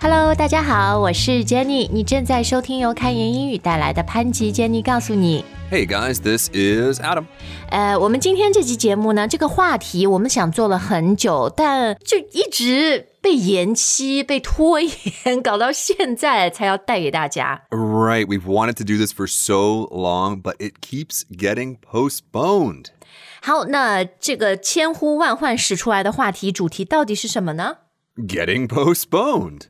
Hello，大家好，我是 Jenny，你正在收听由开言英语带来的潘吉 Jenny 告诉你。 Hey guys, this is Adam. 呃，我们今天这期节目呢，这个话题我们想做了很久，但就一直被延期、被拖延，搞到现在才要带给大家。 Right, we've wanted to do this for so long, but it keeps getting postponed. 好，那这个千呼万唤始出来的话题主题到底是什么呢？ Getting postponed.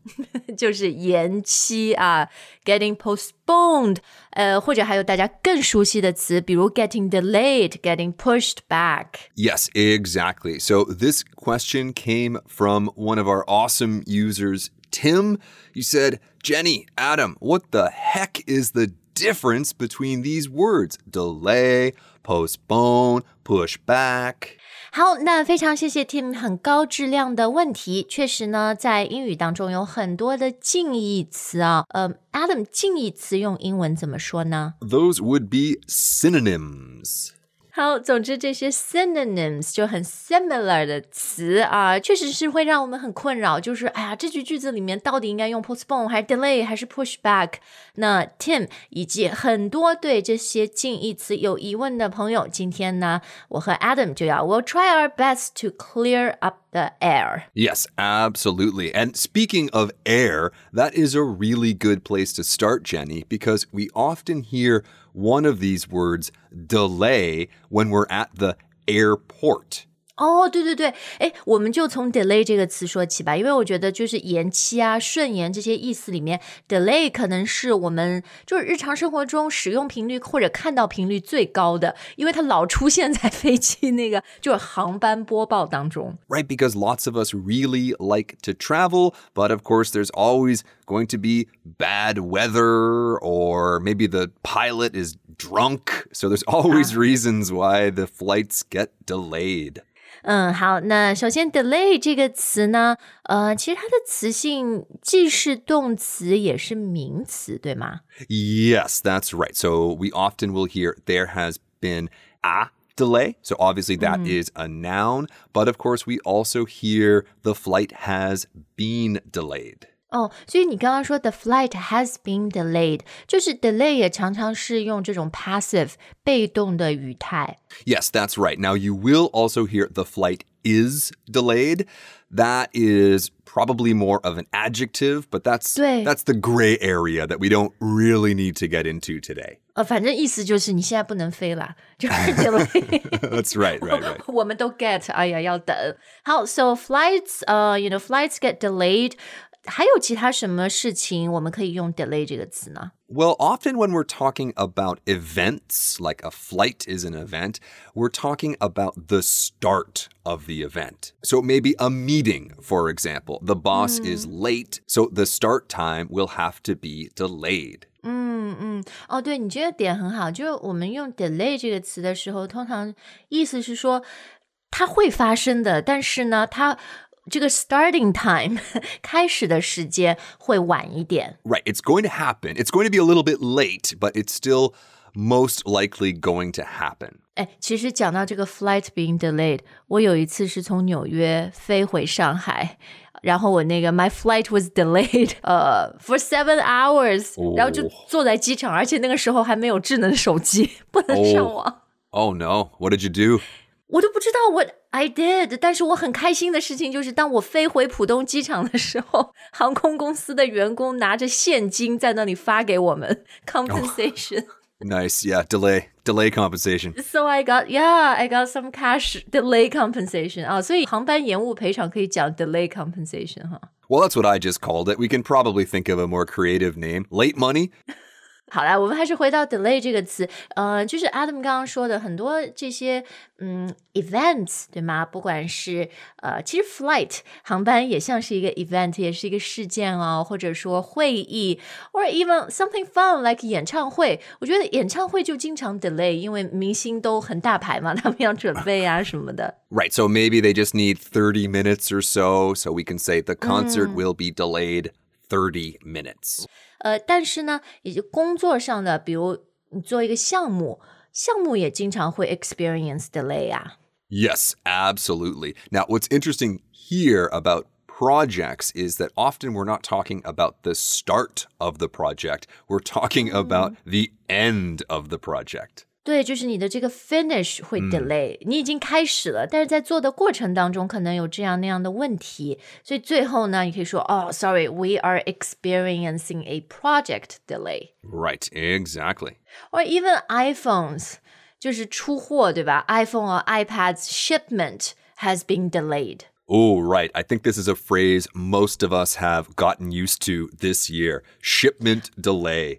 就是延期啊，getting postponed，呃，或者还有大家更熟悉的词，比如 getting delayed，getting pushed back。 Yes, exactly. So this question came from one of our awesome users, Tim. You said, Jenny, Adam, what the heck is the difference between these words? Delay, postpone, push back. 好，那非常谢谢 Tim 很高质量的问题。确实呢，在英语当中有很多的近义词啊。呃，Adam，近义词用英文怎么说呢？Those would be synonyms. 好，总之这些 synonyms 就很 similar 的词啊，确实是会让我们很困扰。就是哎呀，这句句子里面到底应该用 postpone 还是 delay 还是 push back？那 Tim 以及很多对这些近义词有疑问的朋友，今天呢，我和 Adam 就要 we'll try our best to clear up the air。 Yes, absolutely. And speaking of air, that is a really good place to start, Jenny, because we often hear one of these words, delay, when we're at the airport. 哦，对对对，哎，我们就从 delay 这个词说起吧，因为我觉得就是延期啊、顺延这些意思里面，delay 可能是我们就是日常生活中使用频率或者看到频率最高的，因为它老出现在飞机那个就是航班播报当中。 Right, because lots of us really like to travel, but of course, there's always going to be bad weather, or maybe the pilot is drunk. So there's always reasons why the flights get delayed. 嗯，好，那首先 delay 这个词呢，呃，其实它的词性既是动词也是名词，对吗？ Yes, that's right. So we often will hear there has been a delay. So obviously that is a noun, but of course we also hear the flight has been delayed. 哦，所以你刚刚说 the flight has been delayed，就是 delay 也常常是用这种 passive 被动的语态。 Yes, that's right. Now you will also hear the flight is delayed. That is probably more of an adjective, but that's 对。 that's the gray area that we don't really need to get into today. 呃，反正意思就是你现在不能飞了，就是 delay。 that's right, right, right. 我们都 get，哎呀，要等。好，so flights，呃、y o u know flights get delayed。 还有其他什么事情我们可以用 delay 这个词呢？ Well, often when we're talking about events, like a flight is an event, we're talking about the start of the event. So maybe a meeting, for example. The boss is late, so the start time will have to be delayed. 嗯嗯，哦，对你这个点很好，就是我们用 delay 这个词的时候，通常意思是说它会发生的，但是呢，它 这个 starting time 开始的时间会晚一点。 Right, it's going to happen. It's going to be a little bit late, but it's still most likely going to happen. 哎，其实讲到这个 flight being delayed，我有一次是从纽约飞回上海。然后我那个 my flight was delayed，呃、for seven hours，、然后就坐在机场，而且那个时候还没有智能手机，不能上网。 Oh no, what did you do? 我都不知道 what I did，但是我很开心的事情就是，当我飞回浦东机场的时候，航空公司的员工拿着现金在那里发给我们 compensation。 Nice, yeah, delay, delay compensation. So I got yeah, I got some cash delay compensation 啊，所以航班延误赔偿可以讲 delay compensation 哈。 Well, that's what I just called it. We can probably think of a more creative name. Late money? 好啦，我们还是回到 delay 这个词，呃，就是 Adam 刚刚说的很多这些嗯 events 对吗？不管是呃，其实 flight 航班也像是一个 event，也是一个事件哦，或者说会议，or even something fun like 演唱会。我觉得演唱会就经常 delay，因为明星都很大牌嘛，他们要准备啊什么的。 Right, so maybe they just need 30 minutes or so, so we can say the concert will be delayed 30 minutes. 呃，但是呢，也就工作上的，比如你做一个项目，项目也经常会 experience delay 啊。 Yes, absolutely. Now, what's interesting here about projects is that often we're not talking about the start of the project, we're talking about the end of the project. 对，就是你的这个 finish 会 delay，、你已经开始了，但是在做的过程当中可能有这样那样的问题，所以最后呢，你可以说哦，sorry，we are experiencing a project delay。 Right, exactly. or even iPhones，就是出货，对吧？iPhone or iPads shipment has been delayed。 Oh, right. I think this is a phrase most of us have gotten used to this year shipment delay.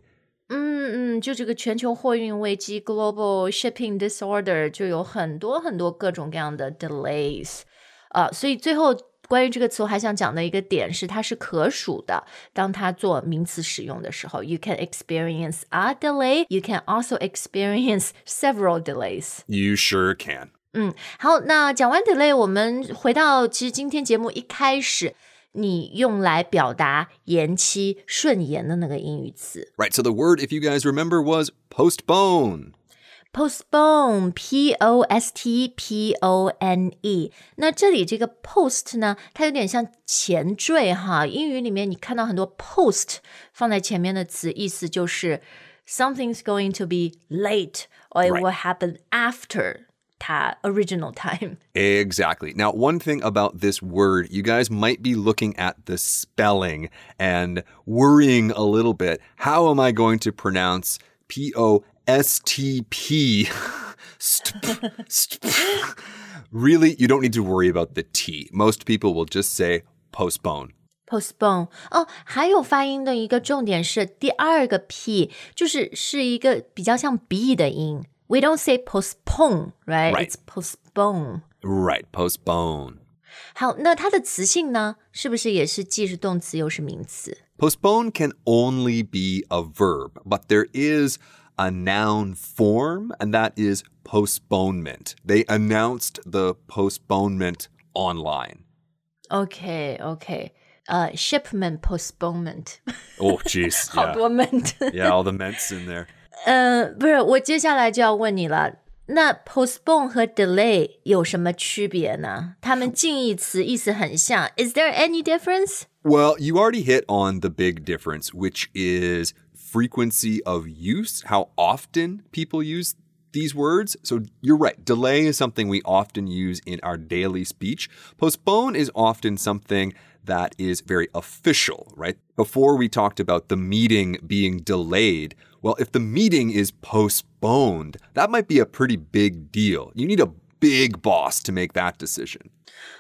嗯嗯，就这个全球货运危机 （global shipping disorder） 就有很多很多各种各样的 delays 啊、所以最后关于这个词，我还想讲的一个点是，它是可数的。当它做名词使用的时候，you can experience a delay, you can also experience several delays。 You sure can. 嗯，好，那讲完 delay，我们回到其实今天节目一开始， 你用来表达延期、顺延的那个英语词 Right, so the word, if you guys remember, was postpone. postpone，p o s t p o n e。那这里这个 post 呢，它有点像前缀哈。英语里面你看到很多 post 放在前面的词，意思就是 something's going to be late or it Right. will happen after 它 original time。 Exactly. Now, one thing about this word, you guys might be looking at the spelling and worrying a little bit. How am I going to pronounce P O S T P? Stp- stp- Really, you don't need to worry about the T. Most people will just say postpone. postpone 哦，还有发音的一个重点是第二个 p，就是是一个比较像 b 的音。 We don't say postpone, right? Right. It's postpone. Right, postpone. 好，那它的词性呢，是不是也是既是动词又是名词？ Postpone can only be a verb, but there is a noun form, and that is postponement. They announced the postponement online. OK OK，呃、s h i p m e n t postponement， Oh, jeez. 好 yeah. 多 ment。 yeah, all the ments in there. 呃，不是，我接下来就要问你了。那 postpone 和 delay 有什么区别呢？它们近义词意思很像。Is there any difference? Well, you already hit on the big difference, which is frequency of use, how often people use these words. So you're right. Delay is something we often use in our daily speech. Postpone is often something that is very official, right? Before we talked about the meeting being delayed. Well, if the meeting is postponed, that might be a pretty big deal. You need a big boss to make that decision.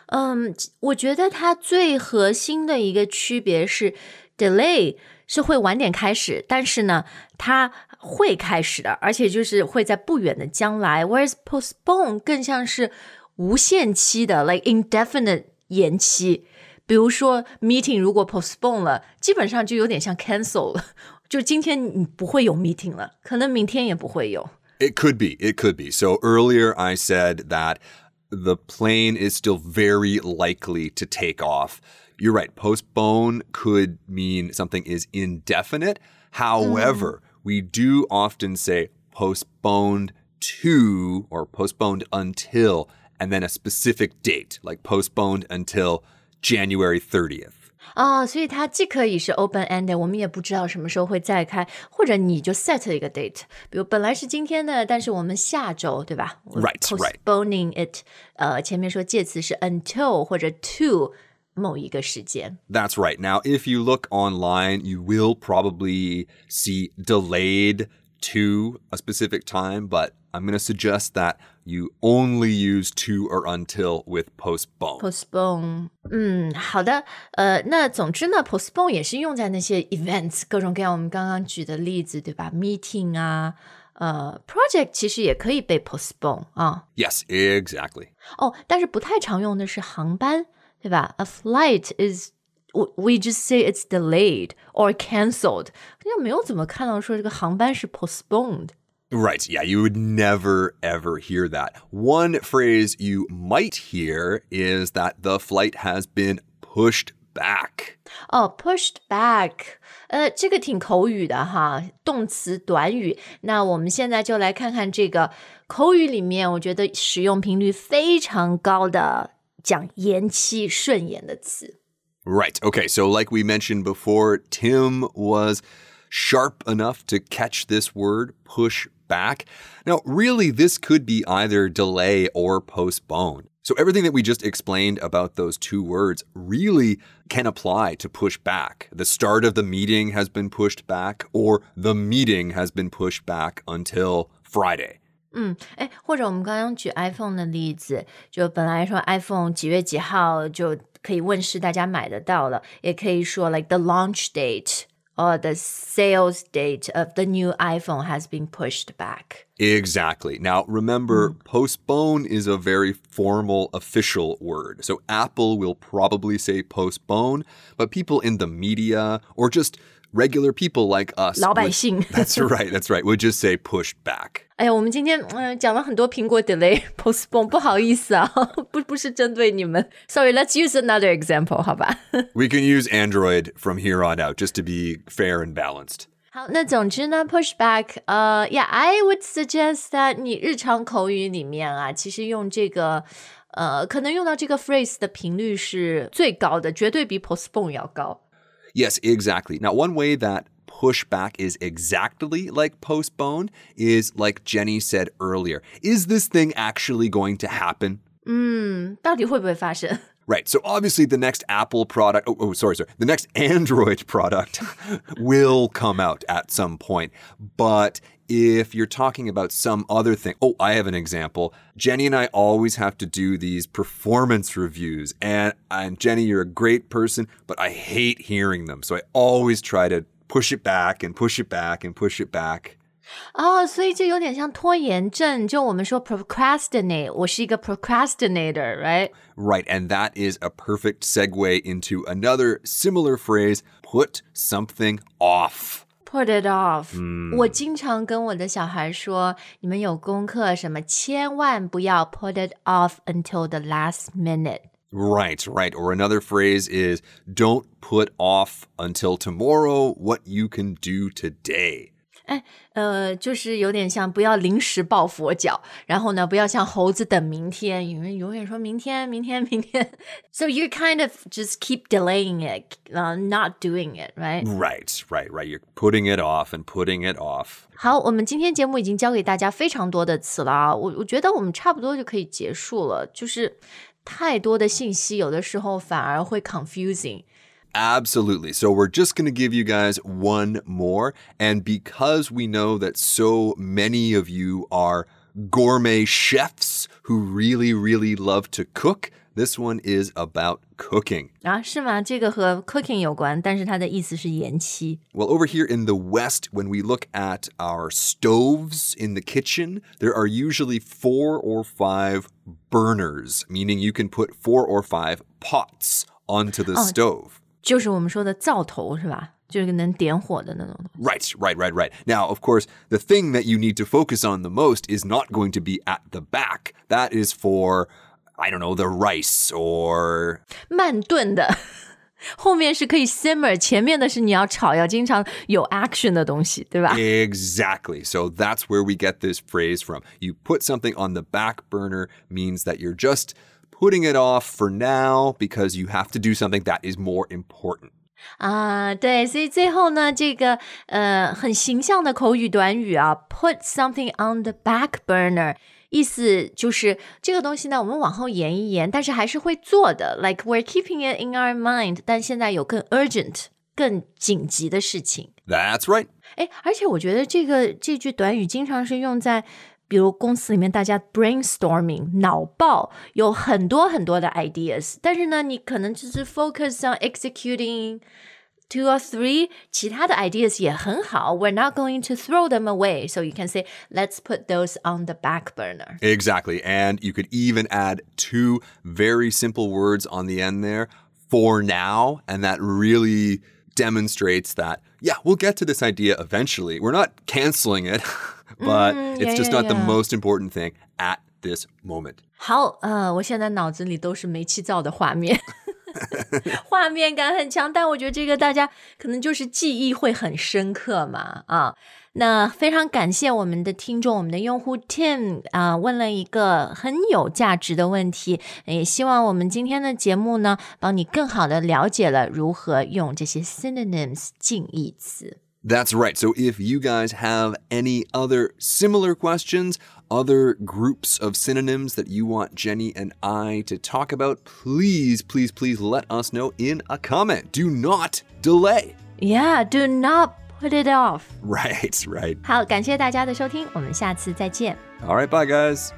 嗯，我觉得它最核心的一个区别是，delay 是会晚点开始，但是呢，它会开始的，而且就是会在不远的将来。Whereas postpone 更像是无限期的，like indefinite 延期。比如说 meeting 如果 postpone 了，基本上就有点像 cancel 了，就今天你不会有 meeting 了，可能明天也不会有。 It could be. It could be. So earlier I said that the plane is still very likely to take off. You're right. Postpone could mean something is indefinite. However, we do often say postponed to or postponed until and then a specific date, like postponed until January 30th. 啊、所以它既可以是 open ended，我们也不知道什么时候会再开，或者你就 set 一个 date，比如本来是今天的，但是我们下周，对吧 Right, right. Postponing it，呃，前面说介词是 until 或者 to 某一个时间。 That's right. Now, if you look online, you will probably see delayed to a specific time, but I'm going to suggest that you only use to or until with postpone. postpone，嗯，好的，呃，那总之呢，postpone 也是用在那些 events 各种各样我们刚刚举的例子，对吧？meeting 啊，呃，project 其实也可以被 postpone 啊。 yes, exactly. 哦，但是不太常用的是航班， 对吧？A flight is we we just say it's delayed or cancelled，好像没有怎么看到说这个航班是 postponed。 Right. Yeah, you would never, ever hear that. One phrase you might hear is that the flight has been pushed back. 哦，pushed back，呃，这个挺口语的哈，动词短语。那我们现在就来看看这个口语里面，我觉得使用频率非常高的 讲延期顺延的词。 Right. Okay. So, like we mentioned before, Tim was sharp enough to catch this word, push back. Now, really, this could be either delay or postpone. So, everything that we just explained about those two words really can apply to push back. The start of the meeting has been pushed back, or the meeting has been pushed back until Friday. 嗯，哎，或者我们刚刚举 iPhone 的例子，就本来说 iPhone 几月几号就可以问世，大家买得到了，也可以说 like the launch date or the sales date of the new iPhone has been pushed back. Exactly. Now, remember, postpone is a very formal, official word. So Apple will probably say postpone, but people in the media or just regular people like us. 老百 would- 姓。 that's right, that's right. Would just say pushed back. 哎呀，我们今天嗯、呃讲了很多苹果 delay postpone，不好意思啊，不不是针对你们。Sorry，let's use another example，好吧？ We can use Android from here on out just to be fair and balanced. 好，那总之呢，pushback，呃，yeah，I would suggest that 你日常口语里面啊，其实用这个，呃，可能用到这个 phrase 的频率是最高的，绝对比 postpone 要高。 Yes, exactly. Now, one way that pushback is exactly like postpone is like Jenny said earlier. Is this thing actually going to happen? 嗯，到底会不会发生？ Right. So obviously the next Apple product, oh, oh sorry, sorry. The next Android product will come out at some point. But if you're talking about some other thing, oh, I have an example. Jenny and I always have to do these performance reviews. And, and Jenny, you're a great person, but I hate hearing them. So I always try to push it back and push it back and push it back. 哦，所以这有点像拖延症。就我们说 procrastinate，我是一个 procrastinator，right？ Right. And that is a perfect segue into another similar phrase put something off. Put it off、我经常跟我的小孩说，你们有功课什么，千万不要 put it off until the last minute。 Right, right. Or another phrase is don't put off until tomorrow what you can do today. 呃，就是有点像不要临时抱佛脚，然后呢，不要像猴子等明天，有人永远说明天、明天、明天。So you kind of just keep delaying it, uh, not doing it, right? Right, right, right. You're putting it off and putting it off. 好，我们今天节目已经教给大家非常多的词了啊，我我觉得我们差不多就可以结束了。就是太多的信息，有的时候反而会 confusing。Absolutely. So we're just going to give you guys one more. And because we know that so many of you are gourmet chefs who really, really love to cook, this one is about cooking. 啊，是吗？这个和 cooking 有关，但是它的意思是延期。 Well, over here in the West, when we look at our stoves in the kitchen, there are usually four or five burners, meaning you can put four or five pots onto the stove. 就是我们说的灶头是吧？就是能点火的那种。 Right, right, right, right. Now, of course, the thing that you need to focus on the most is not going to be at the back. That is for, I don't know, the rice or 慢炖的，后面是可以 simmer，前面的是你要炒，要经常有 action 的东西，对吧？ Exactly. So that's where we get this phrase from. You put something on the back burner means that you're just putting it off for now because you have to do something that is more important. 啊，对，所以最后呢，这个呃很形象的口语短语啊，put something on the back burner，意思就是这个东西呢，我们往后延一延，但是还是会做的，like we're keeping it in our mind，但现在有更 urgent、更紧急的事情。 That's right. 哎，而且我觉得这个这句短语经常是用在， 比如公司里面大家 brainstorming 脑爆，有很多很多的 ideas，但是呢，你可能只是 focus on executing two or three，其他的 ideas 也很好，we're not going to throw them away，so you can say let's put those on the back burner。 Exactly. And you could even add two very simple words on the end there for now. And that really demonstrates that, yeah, we'll get to this idea eventually. We're not canceling it, but Mm, it's yeah, just yeah, not the yeah. most important thing at this moment. 好，呃，我现在脑子里都是煤气灶的画面。 画面感很强，但我觉得这个大家可能就是记忆会很深刻嘛啊。那非常感谢我们的听众，我们的用户 Tim 啊，问了一个很有价值的问题，也希望我们今天的节目呢，帮你更好的了解了如何用这些 synonyms 近义词。 That's right. So if you guys have any other similar questions, other groups of synonyms that you want Jenny and I to talk about, please, please, please let us know in a comment. Do not delay. Yeah, do not put it off. Right, right. 好，感谢大家的收听，我们下次再见。 All right, bye, guys.